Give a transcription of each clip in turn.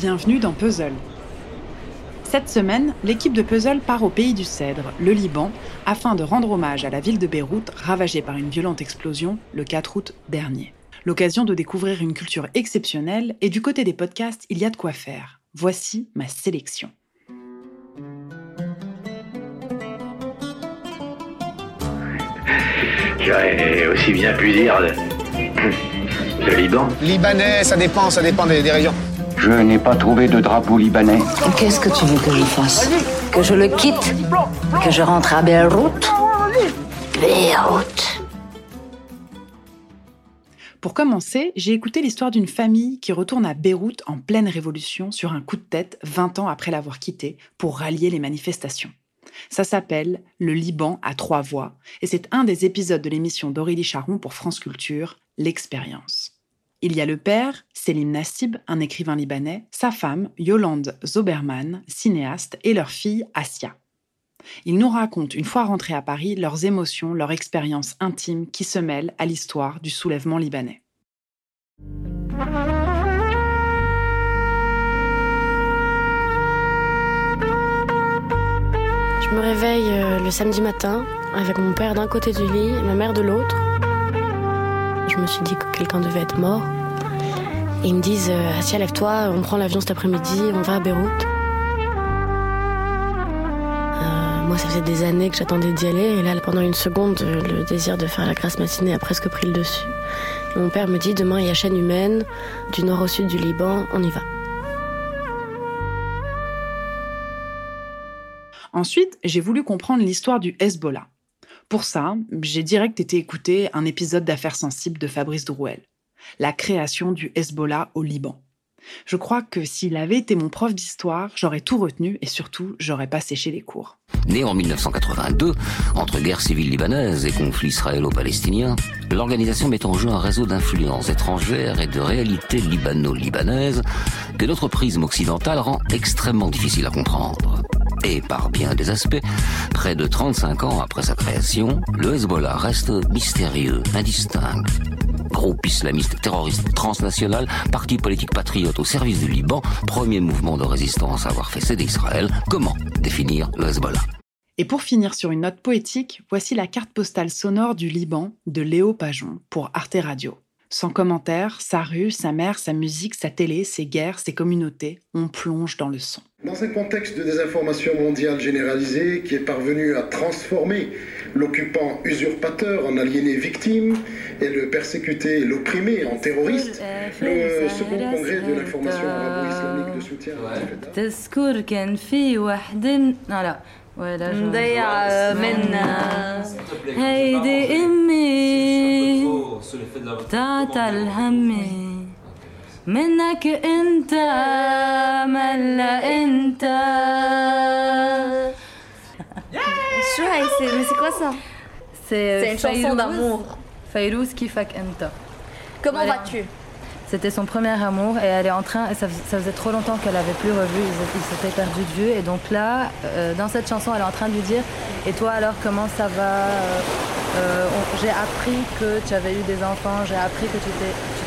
bienvenue dans Puzzle. Cette semaine, l'équipe de Puzzle part au pays du Cèdre, le Liban, afin de rendre hommage à la ville de Beyrouth ravagée par une violente explosion le 4 août dernier. L'occasion de découvrir une culture exceptionnelle et du côté des podcasts, il y a de quoi faire. Voici ma sélection. J'aurais aussi bien pu dire le, le Liban. Libanais, ça dépend, ça dépend des, des régions. Je n'ai pas trouvé de drapeau libanais. Qu'est-ce que tu veux que je fasse Que je le quitte Que je rentre à Beyrouth Beyrouth. Pour commencer, j'ai écouté l'histoire d'une famille qui retourne à Beyrouth en pleine révolution sur un coup de tête 20 ans après l'avoir quitté pour rallier les manifestations. Ça s'appelle Le Liban à trois voix et c'est un des épisodes de l'émission d'Aurélie Charon pour France Culture, L'expérience. Il y a le père, Selim Nassib, un écrivain libanais, sa femme, Yolande Zoberman, cinéaste, et leur fille, Asia. Ils nous racontent, une fois rentrés à Paris, leurs émotions, leurs expériences intimes qui se mêlent à l'histoire du soulèvement libanais. Je me réveille euh, le samedi matin avec mon père d'un côté du lit ma mère de l'autre. Je me suis dit que quelqu'un devait être mort. Ils me disent euh, Assia, lève-toi, on prend l'avion cet après-midi, on va à Beyrouth. Euh, moi, ça faisait des années que j'attendais d'y aller. Et là, pendant une seconde, euh, le désir de faire la grasse matinée a presque pris le dessus. Mon père me dit Demain, il y a chaîne humaine, du nord au sud du Liban, on y va. Ensuite, j'ai voulu comprendre l'histoire du Hezbollah. Pour ça, j'ai direct été écouter un épisode d'Affaires sensibles de Fabrice Drouel, la création du Hezbollah au Liban. Je crois que s'il avait été mon prof d'histoire, j'aurais tout retenu et surtout, j'aurais pas séché les cours. Né en 1982, entre guerre civile libanaise et conflit israélo-palestinien, l'organisation met en jeu un réseau d'influences étrangères et de réalités libano-libanaises que notre prisme occidental rend extrêmement difficile à comprendre. Et par bien des aspects, près de 35 ans après sa création, le Hezbollah reste mystérieux, indistinct. Groupe islamiste terroriste transnational, parti politique patriote au service du Liban, premier mouvement de résistance à avoir fait céder Israël, comment définir le Hezbollah? Et pour finir sur une note poétique, voici la carte postale sonore du Liban de Léo Pajon pour Arte Radio. Sans commentaire, sa rue, sa mère, sa musique, sa télé, ses guerres, ses communautés, on plonge dans le son. Dans un contexte de désinformation mondiale généralisée qui est parvenu à transformer l'occupant usurpateur en aliéné victime et le persécuté et l'opprimé en terroriste, le second congrès de l'information arabo-islamique de soutien à بتاعت الهمي منك انت ملا انت Chouai, c'est... Mais c'est quoi ça C'est C'est une chanson Fayrouz- d'amour. Fayrouz Kifak Enta. Comment Voilà. vas-tu C'était son premier amour et elle est en train, et ça, fais- ça faisait trop longtemps qu'elle avait plus revu, ils, étaient- ils s'étaient perdus de vue et donc là, euh, dans cette chanson, elle est en train de lui dire Et toi alors comment ça va euh, euh, J'ai appris que tu avais eu des enfants, j'ai appris que tu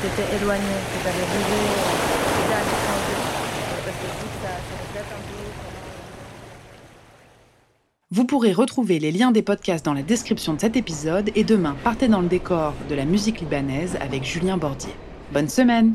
t'étais éloigné, que tu avais bougé, euh, comment- Vous pourrez retrouver les liens des podcasts dans la description de cet épisode et demain, partez dans le décor de la musique libanaise avec Julien Bordier. Bonne semaine